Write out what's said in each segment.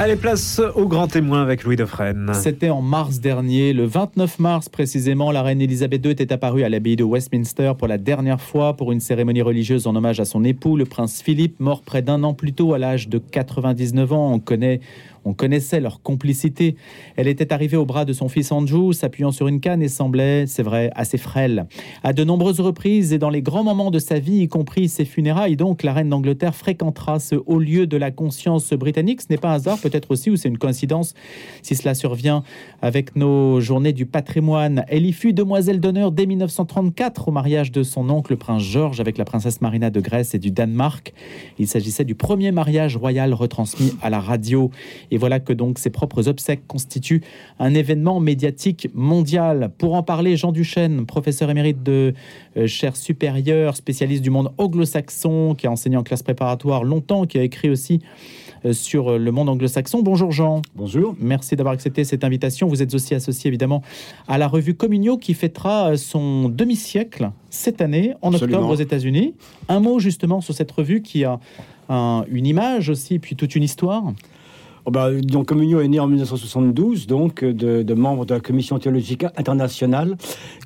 Allez, place au grand témoin avec Louis Defresne. C'était en mars dernier, le 29 mars précisément, la reine Elisabeth II était apparue à l'abbaye de Westminster pour la dernière fois pour une cérémonie religieuse en hommage à son époux, le prince Philippe, mort près d'un an plus tôt à l'âge de 99 ans. On connaît on connaissait leur complicité. Elle était arrivée au bras de son fils Andrew, s'appuyant sur une canne et semblait, c'est vrai, assez frêle. À de nombreuses reprises et dans les grands moments de sa vie, y compris ses funérailles, donc la reine d'Angleterre fréquentera ce haut lieu de la conscience britannique. Ce n'est pas un hasard, peut-être aussi, ou c'est une coïncidence, si cela survient avec nos journées du patrimoine. Elle y fut demoiselle d'honneur dès 1934 au mariage de son oncle, le prince George, avec la princesse Marina de Grèce et du Danemark. Il s'agissait du premier mariage royal retransmis à la radio. Et voilà que donc ses propres obsèques constituent un événement médiatique mondial. Pour en parler, Jean Duchesne, professeur émérite de euh, chaire supérieure, spécialiste du monde anglo-saxon, qui a enseigné en classe préparatoire longtemps, qui a écrit aussi euh, sur le monde anglo-saxon. Bonjour Jean. Bonjour. Merci d'avoir accepté cette invitation. Vous êtes aussi associé évidemment à la revue Communio qui fêtera son demi-siècle cette année en octobre aux États-Unis. Un mot justement sur cette revue qui a une image aussi, puis toute une histoire. Oh bah, donc, Communio est né en 1972, donc de, membres de la Commission théologique internationale,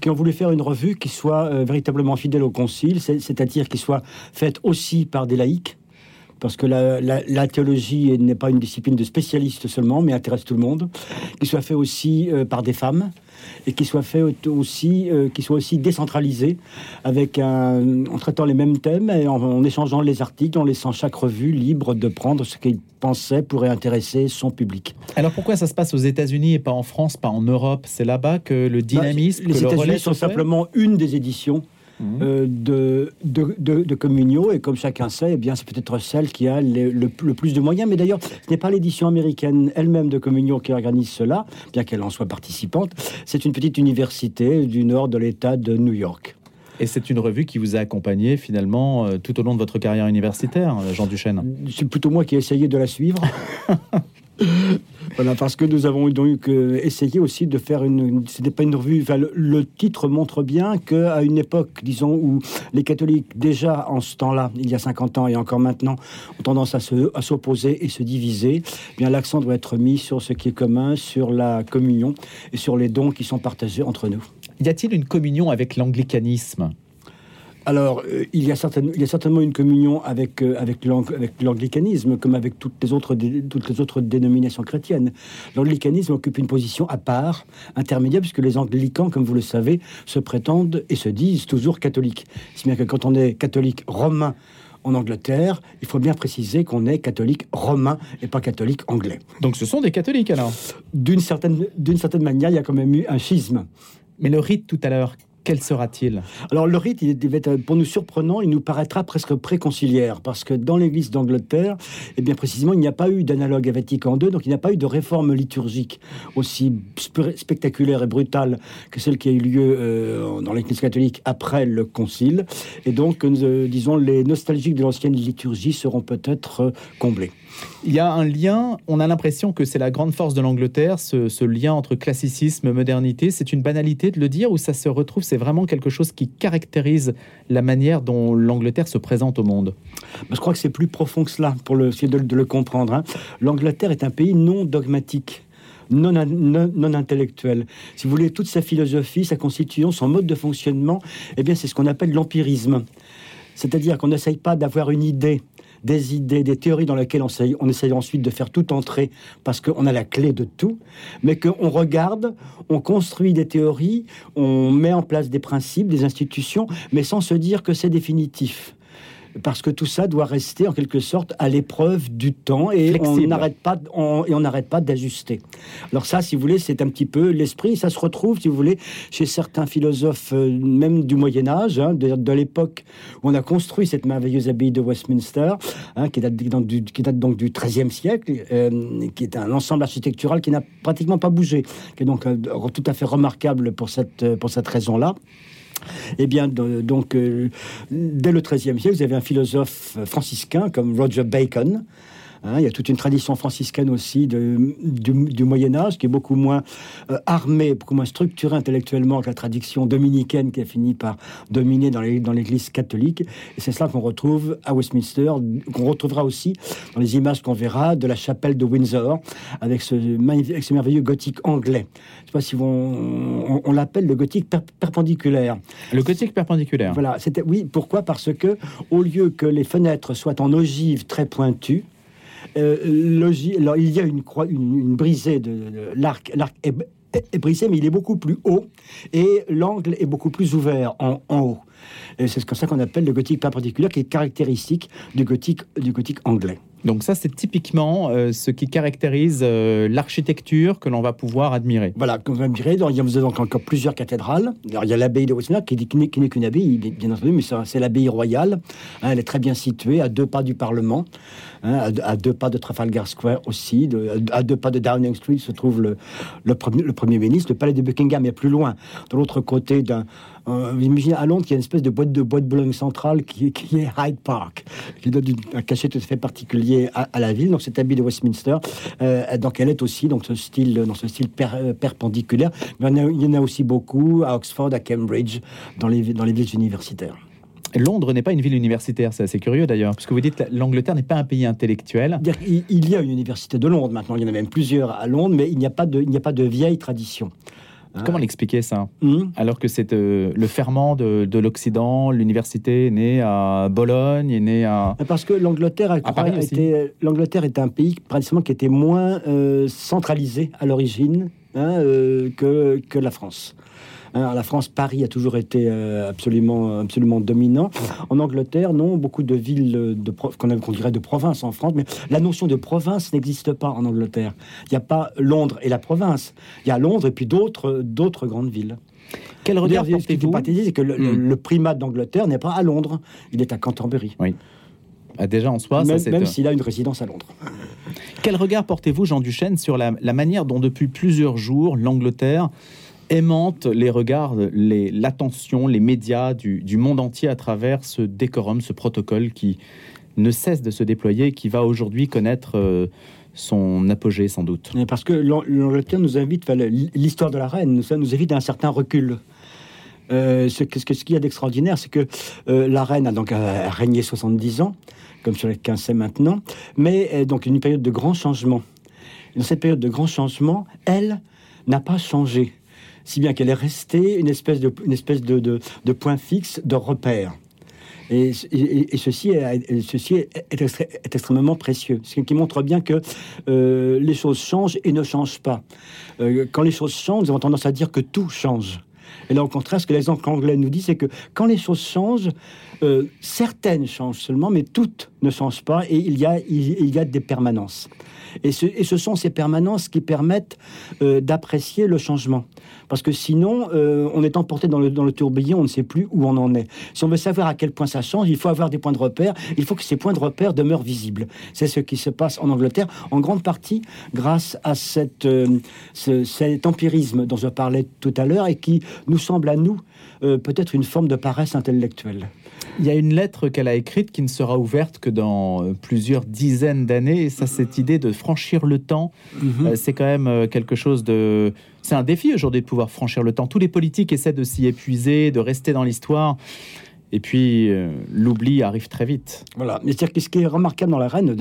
qui ont voulu faire une revue qui soit euh, véritablement fidèle au Concile, c'est-à-dire qui soit faite aussi par des laïcs, parce que la, théologie n'est pas une discipline de spécialistes seulement, mais intéresse tout le monde, qui soit fait aussi euh, par des femmes et qui soit fait aussi, euh, soit aussi décentralisé, avec un, en traitant les mêmes thèmes et en, échangeant les articles, en laissant chaque revue libre de prendre ce qu'il pensait pourrait intéresser son public. Alors pourquoi ça se passe aux États-Unis et pas en France, pas en Europe? C'est là-bas que le bah, dynamisme, les États-Unis sont simplement une des éditions. Euh, de, de, de, Et comme chacun sait, eh bien, c'est peut-être celle qui a le, plus de moyens. Mais d'ailleurs, ce n'est pas l'édition américaine elle-même de Communio qui organise cela, bien qu'elle en soit participante. C'est une petite université du nord de l'État de New York. Et c'est une revue qui vous a accompagné finalement euh, tout au long de votre carrière universitaire, Jean Duchesne? C'est plutôt moi qui ai essayé de la suivre. voilà, parce que nous avons donc euh, essayé aussi de faire une. Ce n'est pas une revue. le, titre montre bien qu'à une époque, disons, où les catholiques, déjà en ce temps-là, il y a 50 ans et encore maintenant, ont tendance à, se, à s'opposer et se diviser, eh bien l'accent doit être mis sur ce qui est commun, sur la communion et sur les dons qui sont partagés entre nous. Y a-t-il une communion avec l'anglicanisme? Alors, euh, il, y a certainement une communion avec, euh, avec l'anglicanisme, comme avec toutes les, autres, toutes les autres dénominations chrétiennes. L'anglicanisme occupe une position à part, intermédiaire, puisque les anglicans, comme vous le savez, se prétendent et se disent toujours catholiques. Si bien que quand on est catholique romain en Angleterre, il faut bien préciser qu'on est catholique romain et pas catholique anglais. Donc ce sont des catholiques alors? D'une certaine, certaine manière, il y a quand même eu un schisme. Mais le rite tout à l'heure, quel sera-t-il? Alors le rite, il pour nous surprenant, il nous paraîtra presque préconciliaire, parce que dans l'Église d'Angleterre, et eh bien précisément, il n'y a pas eu d'analogue à Vatican II, donc il n'y a pas eu de réforme liturgique aussi spectaculaire et brutale que celle qui a eu lieu euh, dans l'Église catholique après le Concile. Et donc, euh, disons, les nostalgiques de l'ancienne liturgie seront peut-être euh, comblés. Il y a un lien, on a l'impression que c'est la grande force de l'Angleterre, ce, lien entre classicisme, et modernité. C'est une banalité de le dire ou ça se retrouve, c'est vraiment quelque chose qui caractérise la manière dont l'Angleterre se présente au monde? Je crois que c'est plus profond que cela, pour le, essayer de, le comprendre. Hein. L'Angleterre est un pays non dogmatique. Non, non, intellectuel. Si vous voulez, toute sa philosophie, sa constitution, son mode de fonctionnement, eh bien, c'est ce qu'on appelle l'empirisme. C'est-à-dire qu'on n'essaye pas d'avoir une idée des idées, des théories dans lesquelles on essaye, on essaye ensuite de faire tout entrer parce qu'on a la clé de tout, mais qu'on regarde, on construit des théories, on met en place des principes, des institutions, mais sans se dire que c'est définitif parce que tout ça doit rester en quelque sorte à l'épreuve du temps et on n'arrête pas et on n'arrête pas d'ajuster. Alors ça, si vous voulez, c'est un petit peu l'esprit. Ça se retrouve, si vous voulez, chez certains philosophes, euh, même du Moyen Âge, hein, de, l'époque où on a construit cette merveilleuse abbaye de Westminster, hein, qui, date du, qui, date donc du XIIIe siècle, euh, qui est un ensemble architectural qui n'a pratiquement pas bougé, qui est donc euh, tout à fait remarquable pour cette pour cette raison-là. Eh bien, donc, euh, dès le XIIIe siècle, vous avez un philosophe franciscain comme Roger Bacon, Hein, il y a toute une tradition franciscaine aussi de, du, Moyen Âge qui est beaucoup moins euh, armée, beaucoup moins structurée intellectuellement que la tradition dominicaine qui a fini par dominer dans l'Église catholique. Et c'est cela qu'on retrouve à Westminster, qu'on retrouvera aussi dans les images qu'on verra de la chapelle de Windsor, avec ce, avec ce merveilleux gothique anglais. Je ne sais pas si on, on, l'appelle le gothique perpendiculaire. Le gothique perpendiculaire. Voilà. C'était oui. Pourquoi? Parce que au lieu que les fenêtres soient en ogive très pointue, euh, il y a une, croix, une, brisée de, l'arc. L'arc est, brisé, mais il est beaucoup plus haut et l'angle est beaucoup plus ouvert en haut. C'est comme ça qu'on appelle le gothique perpendiculaire, qui est caractéristique du gothique, du gothique anglais. Donc ça, c'est typiquement euh, ce qui caractérise euh, l'architecture que l'on va pouvoir admirer. Voilà, qu'on va admirer. il y a donc encore plusieurs cathédrales. il y a l'abbaye de Westminster qui, qui n'est qu'une abbaye, bien entendu, mais c'est l'abbaye royale. Hein, elle est très bien située, à deux pas du Parlement, hein, à, deux pas de Trafalgar Square aussi, à deux pas de Downing Street se trouve le, le, premier, le Premier ministre. Le palais de Buckingham est plus loin, de l'autre côté d'un euh, imaginez à Londres qu'il y a une espèce de boîte de boîte de Boulogne centrale qui est, qui est Hyde Park, qui donne un cachet tout à fait particulier à, la ville. Donc cette abbaye de Westminster, euh, donc elle est aussi dans ce style, dans ce style euh, perpendiculaire. Mais il y, en a, aussi beaucoup à Oxford, à Cambridge, dans les dans les villes universitaires. Londres n'est pas une ville universitaire, c'est assez curieux d'ailleurs, puisque vous dites que l'Angleterre n'est pas un pays intellectuel. Il y a une université de Londres maintenant, il y en a même plusieurs à Londres, mais il n'y a pas de, il n'y a pas de vieille tradition. Ah. Comment l'expliquer ça? Hmm. Alors que c'est euh, le ferment de, l'Occident, l'université est née à Bologne, est née à... Parce que l'Angleterre a, été, l'Angleterre est un pays précisément qui était moins euh, centralisé à l'origine hein, euh, que, que la France. Hein, la France, Paris a toujours été euh, absolument, absolument dominant. En Angleterre, non, beaucoup de villes de qu'on dirait de province en France, mais la notion de province n'existe pas en Angleterre. Il n'y a pas Londres et la province. Il y a Londres et puis d'autres, d'autres grandes villes. Quel regard portez-vous C'est que hmm. le, primat d'Angleterre n'est pas à Londres, il est à Canterbury. Oui. Ah, déjà en soi, même, même s'il a une résidence à Londres. Quel regard portez-vous, Jean Duchesne, sur la, la manière dont depuis plusieurs jours l'Angleterre aimante les regards, l'attention, les, médias du, monde entier à travers ce décorum, ce protocole qui ne cesse de se déployer, qui va aujourd'hui connaître euh, son apogée sans doute. Parce que l'Angleterre nous invite, l'histoire de la reine, ça nous invite à un certain recul. Euh, ce, ce qu'il y a d'extraordinaire, c'est que euh, la reine a donc régné 70 ans, comme sur les 15 c'est maintenant, mais donc une période de grands changements. Dans cette période de grands changements, elle n'a pas changé si bien qu'elle est restée une espèce de, point fixe, de repère. Et, ceci, est, extrêmement précieux, ce qui montre bien que euh, les choses changent et ne changent pas. Euh, quand les choses changent, nous avons tendance à dire que tout change. Et là, au contraire, ce que l'exemple anglais nous dit, c'est que quand les choses changent, euh, certaines changent seulement, mais toutes ne changent pas, et il, y a des permanences. Et ce, sont ces permanences qui permettent d'apprécier le changement. Parce que sinon, euh, on est emporté dans le, tourbillon, on ne sait plus où on en est. Si on veut savoir à quel point ça change, il faut avoir des points de repère. Il faut que ces points de repère demeurent visibles. C'est ce qui se passe en Angleterre, en grande partie grâce à euh, cet empirisme dont je parlais tout à l'heure et qui nous semble à nous euh, peut-être une forme de paresse intellectuelle. Il y a une lettre qu'elle a écrite qui ne sera ouverte que dans plusieurs dizaines d'années. Et ça, cette idée de franchir le temps, mhm. c'est quand même quelque chose de c'est un défi aujourd'hui de pouvoir franchir le temps. Tous les politiques essaient de s'y épuiser, de rester dans l'histoire. Et puis, euh, l'oubli arrive très vite. Voilà. Mais c'est ce qui est remarquable dans la reine,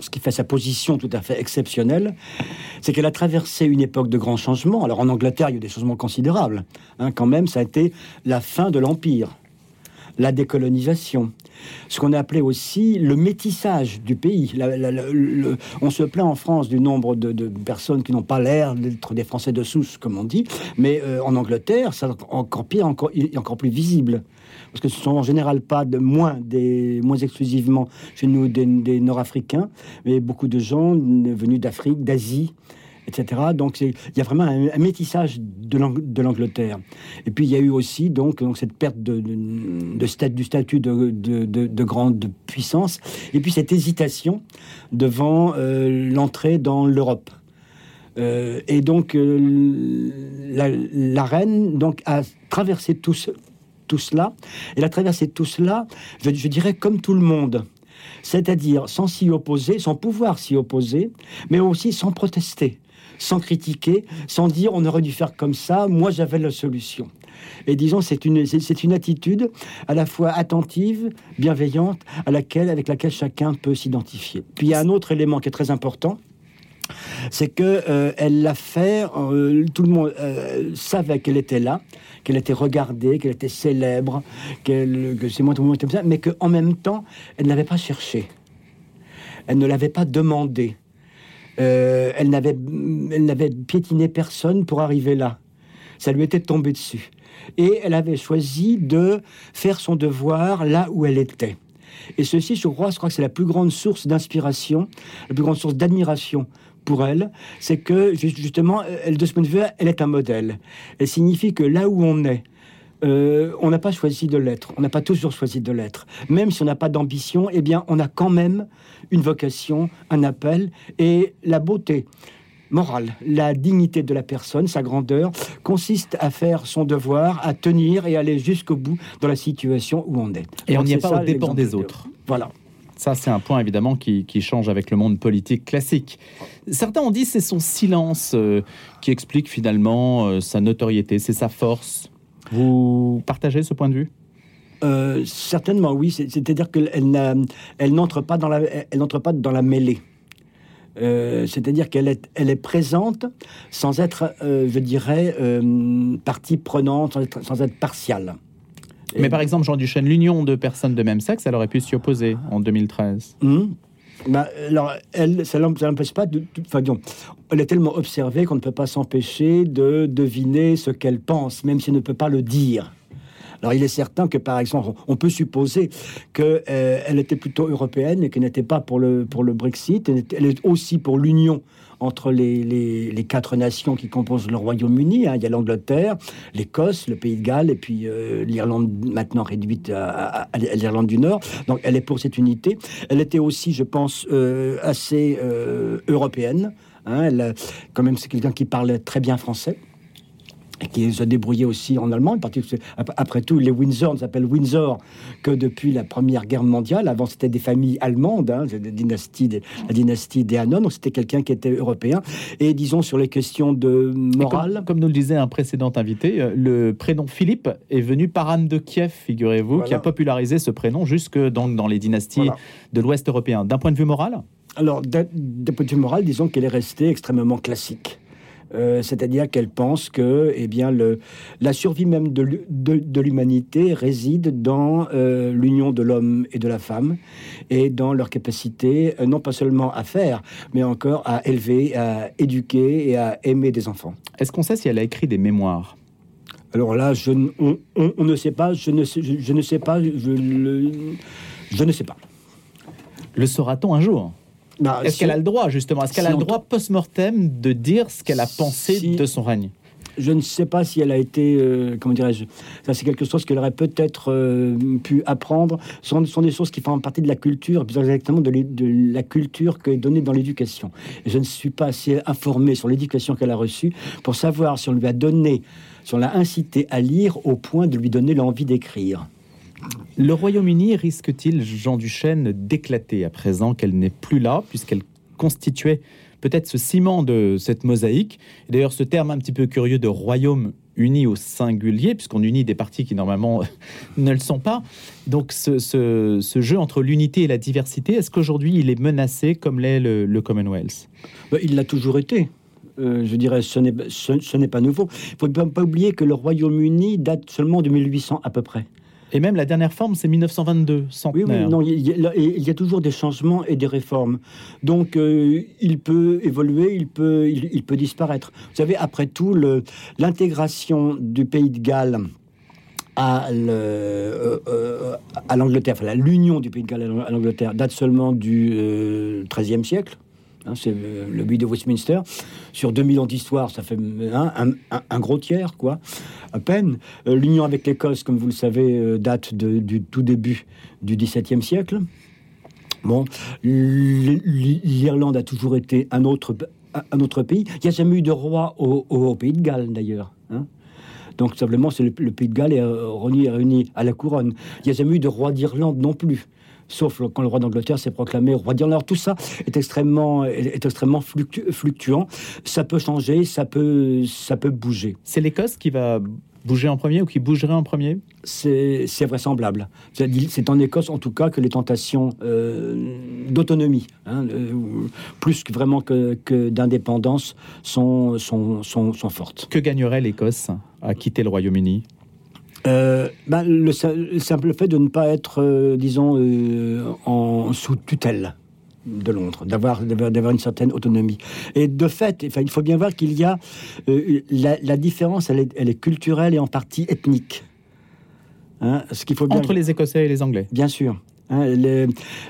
ce qui fait sa position tout à fait exceptionnelle, c'est qu'elle a traversé une époque de grands changements. Alors, en Angleterre, il y a eu des changements considérables. Hein, quand même, ça a été la fin de l'Empire, la décolonisation, ce qu'on a appelé aussi le métissage du pays. on se plaint en France du nombre de, personnes qui n'ont pas l'air d'être des Français de souche, comme on dit, mais euh, en Angleterre, c'est encore pire, encore, encore plus visible. Parce que ce sont en général pas de moins, des, moins exclusivement chez nous des Nord-Africains, mais beaucoup de gens venus d'Afrique, d'Asie, etc. Donc il y a vraiment un, métissage de l'Angleterre. Et puis il y a eu aussi donc, cette perte du statut de, de, grande puissance, et puis cette hésitation devant euh, l'entrée dans l'Europe. Euh, et donc euh, la, reine donc a traversé tout, cela. Elle a traversé tout cela, je dirais comme tout le monde. c'est-à-dire sans s'y opposer, sans pouvoir s'y opposer, mais aussi sans protester, sans critiquer, sans dire on aurait dû faire comme ça, moi j'avais la solution. Et disons, c'est une, c'est une attitude à la fois attentive, bienveillante, à laquelle, avec laquelle chacun peut s'identifier. Puis il y a un autre élément qui est très important, c'est que euh, elle l'a fait. Euh, tout le monde euh, savait qu'elle était là, qu'elle était regardée, qu'elle était célèbre, que c'est moi tout le monde comme ça, mais qu'en même temps, elle n'avait pas cherché. Elle ne l'avait pas demandé. Elle n'avait, elle n'avait piétiné personne pour arriver là. Ça lui était tombé dessus. Et elle avait choisi de faire son devoir là où elle était. Et ceci, je crois, je crois que c'est la plus grande source d'inspiration, la plus grande source d'admiration pour elle, c'est que justement, elle, de ce point de vue, elle est un modèle. Elle signifie que là où on est, euh, on n'a pas choisi de l'être, on n'a pas toujours choisi de l'être. Même si on n'a pas d'ambition, eh bien, on a quand même une vocation, un appel et la beauté morale, la dignité de la personne, sa grandeur, consiste à faire son devoir, à tenir et aller jusqu'au bout dans la situation où on est. Et on n'y est pas au dépend des autres. Voilà. Ça, c'est un point évidemment qui, change avec le monde politique classique. Certains ont dit c'est son silence euh, qui explique finalement euh, sa notoriété, c'est sa force. Vous partagez ce point de vue? Euh, Certainement, oui. C'est-à-dire qu'elle elle n'entre pas, dans la, elle n'entre pas dans la mêlée. c'est-à-dire qu'elle est, elle est présente sans être, je dirais, partie prenante, sans être, sans être partiale. Mais par exemple, Jean Duchesne, l'union de personnes de même sexe, elle aurait pu s'y opposer en 2013. Hum? Bah, alors, elle, ça n'empêche pas de. Enfin, elle est tellement observée qu'on ne peut pas s'empêcher de deviner ce qu'elle pense, même si elle ne peut pas le dire. Alors, il est certain que, par exemple, on peut supposer qu'elle euh, était plutôt européenne et qu'elle n'était pas pour le, pour le Brexit. Elle est aussi pour l'union entre les, quatre nations qui composent le Royaume-Uni. Hein. Il y a l'Angleterre, l'Écosse, le Pays de Galles et puis euh, l'Irlande maintenant réduite à, l'Irlande du Nord. Donc elle est pour cette unité. Elle était aussi, je pense, euh, assez euh, européenne. Hein. Quand même, c'est quelqu'un qui parlait très bien français qui se débrouillait aussi en allemand. Après tout, les Windsor ne s'appellent Windsor que depuis la Première Guerre mondiale. Avant, c'était des familles allemandes, hein, la, dynastie des, la dynastie des Hannon, donc c'était quelqu'un qui était européen. Et disons, sur les questions de morale... Comme, nous le disait un précédent invité, euh, le prénom Philippe est venu par Anne de Kiev, figurez-vous, qui a popularisé ce prénom jusque donc, dans les dynasties de l'Ouest européen. D'un point de vue moral? Alors, d'un point de vue moral, disons qu'elle est restée extrêmement classique. Euh, c'est-à-dire qu'elle pense que eh bien, le, la survie même de, de, l'humanité réside dans euh, l'union de l'homme et de la femme et dans leur capacité, euh, non pas seulement à faire, mais encore à élever, à éduquer et à aimer des enfants. Est-ce qu'on sait si elle a écrit des mémoires? Alors là, je, on, on, ne sait pas, je ne sais, je, ne sais pas, je, je ne sais pas. Le saura-t-on un jour? Bah, Est-ce qu'elle a le droit, justement? Est-ce qu'elle a le droit post-mortem de dire ce qu'elle a pensé de son règne? Je ne sais pas si elle a été, euh, comment dirais-je, ça c'est quelque chose qu'elle aurait peut-être euh, pu apprendre. Ce sont, sont, des choses qui font partie de la culture, plus exactement de, de la culture qui est donnée dans l'éducation. je ne suis pas assez informé sur l'éducation qu'elle a reçue pour savoir si on lui a donné, si on l'a incité à lire au point de lui donner l'envie d'écrire. Le Royaume-Uni risque-t-il, Jean Duchesne, d'éclater à présent qu'elle n'est plus là, puisqu'elle constituait peut-être ce ciment de cette mosaïque? D'ailleurs, ce terme un petit peu curieux de Royaume uni au singulier, puisqu'on unit des parties qui normalement ne le sont pas. Donc ce, jeu entre l'unité et la diversité, est-ce qu'aujourd'hui il est menacé comme l'est le, Commonwealth? Bah, Il l'a toujours été. Euh, je dirais, ce n'est pas nouveau. Il ne faut pas oublier que le Royaume-Uni date seulement de 1800 à peu près. Et même la dernière forme, c'est 1922, Oui, oui, non, il y, a, toujours des changements et des réformes. Donc, euh, il peut évoluer, il peut, il, peut disparaître. Vous savez, après tout, l'intégration du pays de Galles à euh, euh, l'Angleterre, enfin l'union du pays de Galles à l'Angleterre date seulement du XIIIe siècle. Hein, c'est le, but de Westminster. Sur 2000 ans d'histoire, ça fait hein, un, gros tiers, quoi, à peine. Euh, l'union avec l'Écosse, comme vous le savez, euh, date du tout début du XVIIe siècle. Bon, l'Irlande a toujours été un autre, un autre pays. Il n'y a jamais eu de roi au, pays de Galles, d'ailleurs. Hein. Donc, simplement, c'est le, pays de Galles est réuni, réuni à la couronne. Il n'y a jamais eu de roi d'Irlande non plus. Sauf quand le roi d'Angleterre s'est proclamé roi d'Irlande. Alors tout ça est extrêmement, est, extrêmement fluctuant. Ça peut changer, ça peut, ça peut bouger. C'est l'Écosse qui va bouger en premier ou qui bougerait en premier? C'est vraisemblable. C'est en Écosse, en tout cas, que les tentations euh, d'autonomie, hein, euh, plus que vraiment que, d'indépendance, sont, sont, sont, sont fortes. Que gagnerait l'Écosse à quitter le Royaume-Uni? Euh, ben, le, simple fait de ne pas être, euh, disons, euh, en sous tutelle de Londres, d'avoir d'avoir une certaine autonomie. Et de fait, enfin, il faut bien voir qu'il y a la, différence, elle est, elle est, culturelle et en partie ethnique. Hein, ce qu'il faut bien... entre les Écossais et les Anglais. Bien sûr. Hein,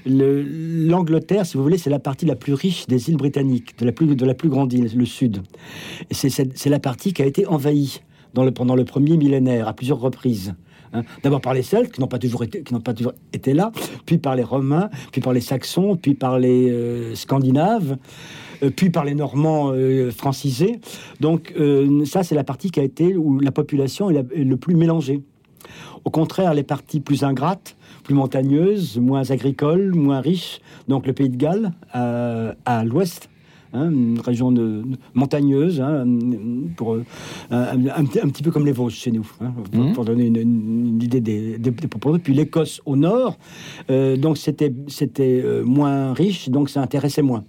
L'Angleterre, si vous voulez, c'est la partie la plus riche des îles britanniques, de la plus, de la plus grande île, le sud. C'est la partie qui a été envahie pendant le premier millénaire, à plusieurs reprises. Hein. D'abord par les Celtes, qui n'ont pas, toujours été, là, puis par les Romains, puis par les Saxons, puis par les euh, Scandinaves, euh, puis par les Normands euh, francisés. Donc ça, c'est la partie qui a été où la population est, le plus mélangée. Au contraire, les parties plus ingrates, plus montagneuses, moins agricoles, moins riches, donc le pays de Galles à l'ouest, Hein, une région de, montagneuse, hein, pour, euh, un, petit peu comme les Vosges chez nous, hein, pour, mmh. donner une, idée des, des, Puis l'Écosse au nord, euh, donc c'était c'était euh, moins riche, donc ça intéressait moins.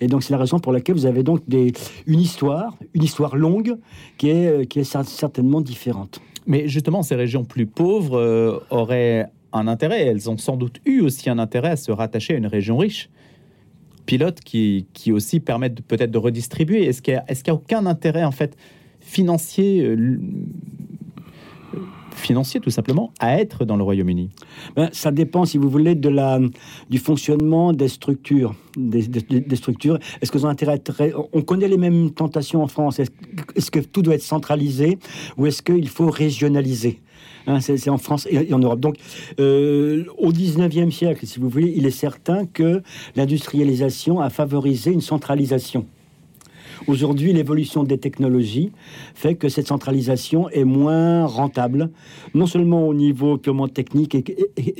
Et donc c'est la raison pour laquelle vous avez donc des, une histoire, une histoire longue qui est, qui est certainement différente. Mais justement, ces régions plus pauvres auraient un intérêt, elles ont sans doute eu aussi un intérêt à se rattacher à une région riche pilotes qui, qui aussi permettent peut-être de redistribuer Est-ce qu'il n'y a, a, aucun intérêt en fait financier euh, financier tout simplement à être dans le Royaume-Uni? Ben, Ça dépend, si vous voulez, de la, du fonctionnement des structures. Des, structures. Est-ce qu'elles ont intérêt On connaît les mêmes tentations en France. Est-ce que tout doit être centralisé ou est-ce qu'il faut régionaliser? Hein, c'est en France et en Europe. Donc, euh, au 19e siècle, si vous voulez, il est certain que l'industrialisation a favorisé une centralisation. Aujourd'hui, l'évolution des technologies fait que cette centralisation est moins rentable, non seulement au niveau purement technique et,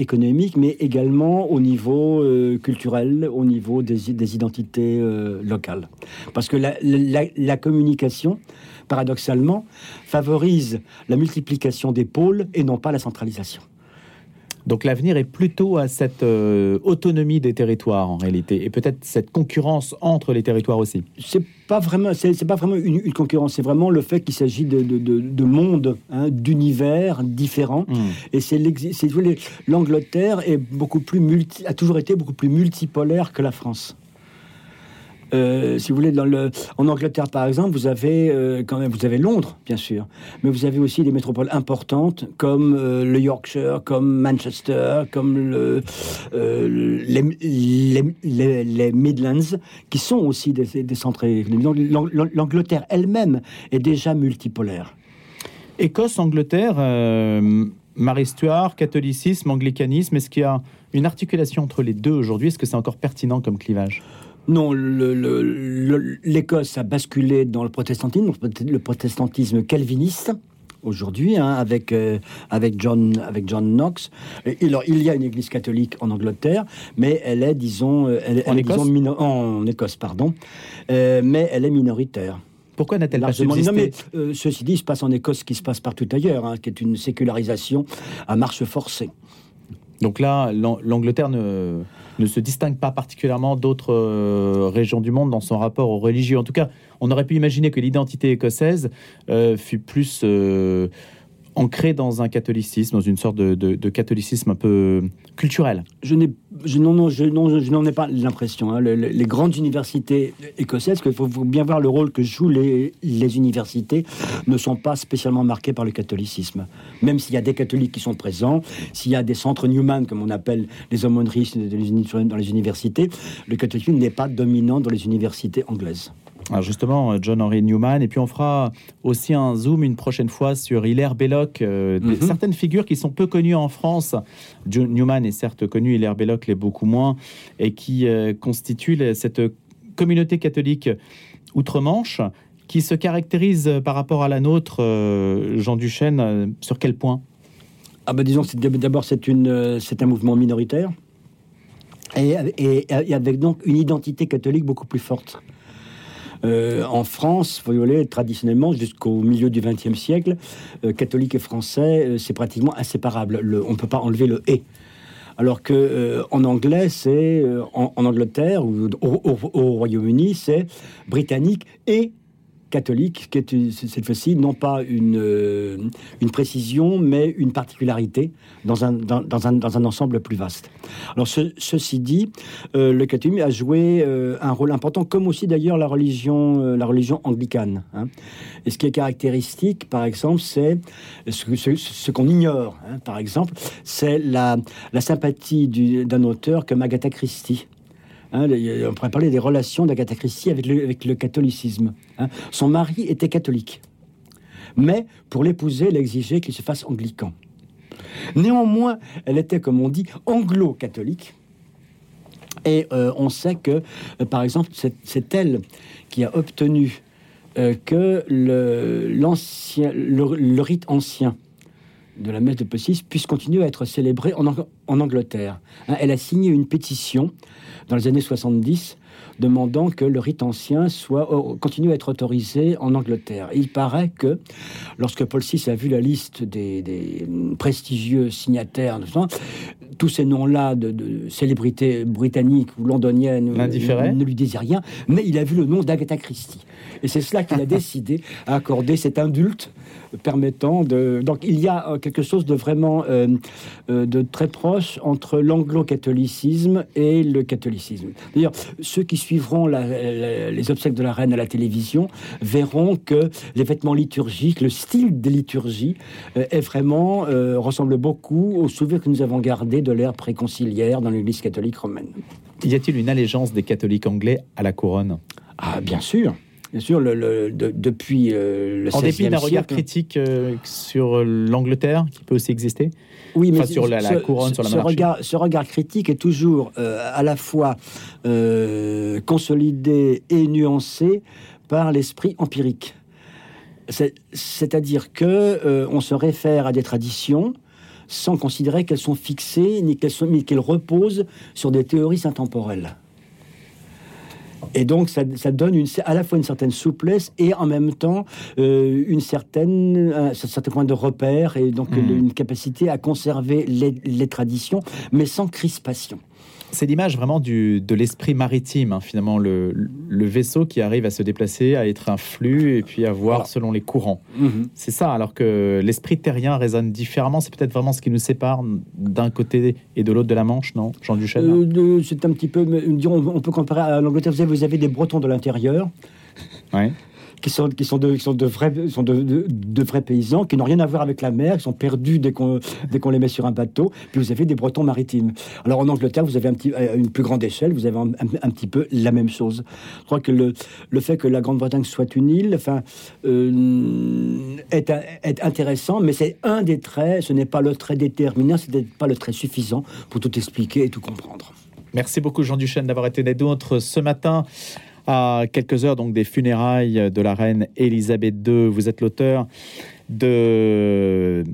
économique, mais également au niveau euh, culturel, au niveau des, identités euh, locales. Parce que la communication paradoxalement, favorise la multiplication des pôles et non pas la centralisation. Donc l'avenir est plutôt à cette euh, autonomie des territoires en réalité, et peut-être cette concurrence entre les territoires aussi. C'est pas vraiment, c'est, pas vraiment une, concurrence, c'est vraiment le fait qu'il s'agit de, de, mondes, hein, d'univers différents. Hmm. Et c'est, l'Angleterre est beaucoup plus multi, a toujours été beaucoup plus multipolaire que la France. Euh, si vous voulez, dans le, en Angleterre, par exemple, vous avez euh, quand même, vous avez Londres, bien sûr, mais vous avez aussi des métropoles importantes comme euh, le Yorkshire, comme Manchester, comme le, les, les, les, Midlands, qui sont aussi des, des centres L'Angleterre elle-même est déjà multipolaire. Écosse, Angleterre, Marie Stuart, catholicisme, anglicanisme, est-ce qu'il y a une articulation entre les deux aujourd'hui? Est-ce que c'est encore pertinent comme clivage? Non, l'Écosse a basculé dans le protestantisme, le protestantisme calviniste aujourd'hui, hein, avec, euh, avec, John, avec John Knox. Et, alors, il y a une église catholique en Angleterre, mais elle est, disons, euh, elle, en, Écosse en Écosse, pardon, euh, mais elle est minoritaire. Pourquoi n'a-t-elle pas subsisté mais, Ceci dit, il se passe en Écosse ce qui se passe partout ailleurs, hein, qui est une sécularisation à marche forcée. Donc là, l'Angleterre ne, se distingue pas particulièrement d'autres euh, régions du monde dans son rapport aux religieux. En tout cas, on aurait pu imaginer que l'identité écossaise euh, fut plus euh, ancré dans un catholicisme, dans une sorte de, catholicisme un peu culturel Je n'ai, non, non, je, n'en ai pas l'impression. Hein. les grandes universités écossaises, qu'il faut bien voir le rôle que jouent les, les universités, ne sont pas spécialement marquées par le catholicisme. Même s'il y a des catholiques qui sont présents, s'il y a des centres Newman, comme on appelle les aumôneries dans les universités, le catholicisme n'est pas dominant dans les universités anglaises. Alors justement, euh, John Henry Newman, et puis on fera aussi un zoom une prochaine fois sur Hilaire Belloc, euh, mhm. certaines figures qui sont peu connues en France. Newman est certes connu, Hilaire Belloc l'est beaucoup moins, et qui euh, constitue cette communauté catholique outre-Manche qui se caractérise par rapport à la nôtre, Jean Duchesne, sur quel point? Ah bah disons que d'abord c'est une c'est un mouvement minoritaire et, et, avec donc une identité catholique beaucoup plus forte. Euh, en France, voyez, traditionnellement, jusqu'au milieu du XXe siècle, euh, catholique et français, euh, c'est pratiquement inséparable. Le, on ne peut pas enlever le et. Alors que anglais, c'est en, Angleterre ou au Royaume-Uni, c'est britannique et catholique, qui est cette fois-ci non pas une, euh, une précision, mais une particularité dans un, dans, un, dans un ensemble plus vaste. Alors ceci dit, euh, le catholicisme a joué euh, un rôle important, comme aussi d'ailleurs la religion, la religion anglicane. Hein. Et ce qui est caractéristique, par exemple, c'est ce, qu'on ignore, hein, par exemple, c'est la, la sympathie d'un auteur comme Agatha Christie. Hein, on pourrait parler des relations d'Agatha Christie avec le, avec le catholicisme. Hein. Son mari était catholique. Mais pour l'épouser, elle exigeait qu'il se fasse anglican. Néanmoins, elle était, comme on dit, anglo-catholique. Et euh, on sait que, euh, par exemple, c'est elle qui a obtenu euh, que le, rite ancien de la messe de Pessis puisse continuer à être célébré en, en Angleterre. Hein, elle a signé une pétition dans les années 70 demandant que le rite ancien soit euh, continue à être autorisé en Angleterre. Il paraît que lorsque Paul VI a vu la liste des, prestigieux signataires, tous ces noms-là de, célébrités britanniques ou londoniennes ne, ne, lui disaient rien, mais il a vu le nom d'Agatha Christie. Et c'est cela qu'il a décidé à accorder cet indulte permettant de... Donc il y a euh, quelque chose de vraiment euh, euh, de très proche entre l'anglo-catholicisme et le catholicisme. D'ailleurs, ceux qui suivront les obsèques de la reine à la télévision verront que les vêtements liturgiques, le style des liturgies est vraiment ressemble beaucoup aux souvenirs que nous avons gardés de l'ère préconciliaire dans l'Église catholique romaine. Y a-t-il une allégeance des catholiques anglais à la couronne? Ah, bien sûr. Bien sûr, le, depuis euh, le En dépit d'un regard critique euh, sur l'Angleterre, qui peut aussi exister? Oui, mais sur la, couronne, sur la ce regard, ce regard critique est toujours euh, à la fois consolidé et nuancé par l'esprit empirique. C'est-à-dire que on se réfère à des traditions sans considérer qu'elles sont fixées, ni qu'elles reposent sur des théories intemporelles. Et donc, ça, donne une, à la fois une certaine souplesse et en même temps euh, une certaine, un certain point de repère et donc hmm. une capacité à conserver les traditions, mais sans crispation. C'est l'image vraiment du, de l'esprit maritime, hein, finalement, le, vaisseau qui arrive à se déplacer, à être un flux et puis à voir selon les courants. Mhm. C'est ça, alors que l'esprit terrien résonne différemment. C'est peut-être vraiment ce qui nous sépare d'un côté et de l'autre de la Manche, non Jean Duchesne euh, C'est un petit peu, on peut comparer à l'Angleterre. Vous avez des Bretons de l'intérieur. Ouais qui sont, qui sont, de, qui sont, de, vrais, sont de, de, vrais paysans, qui n'ont rien à voir avec la mer, qui sont perdus dès qu'on qu'on les met sur un bateau. Puis vous avez des Bretons maritimes. Alors en Angleterre, vous avez un petit, à une plus grande échelle, vous avez un, un, petit peu la même chose. Je crois que le, le fait que la Grande-Bretagne soit une île enfin, euh, est, est, intéressant, mais c'est un des traits, ce n'est pas le trait déterminant, ce n'est pas le trait suffisant pour tout expliquer et tout comprendre. Merci beaucoup Jean Duchesne d'avoir été nôtres ce matin à quelques heures donc des funérailles de la reine Élisabeth II. Vous êtes l'auteur de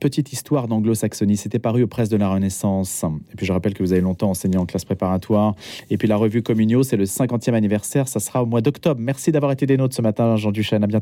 Petite histoire d'anglo-saxonie. C'était paru aux presses de la Renaissance. Et puis je rappelle que vous avez longtemps enseigné en classe préparatoire. Et puis la revue Communio, c'est le 50e anniversaire. Ça sera au mois d'octobre. Merci d'avoir été des nôtres ce matin, Jean Duchesne. À bientôt.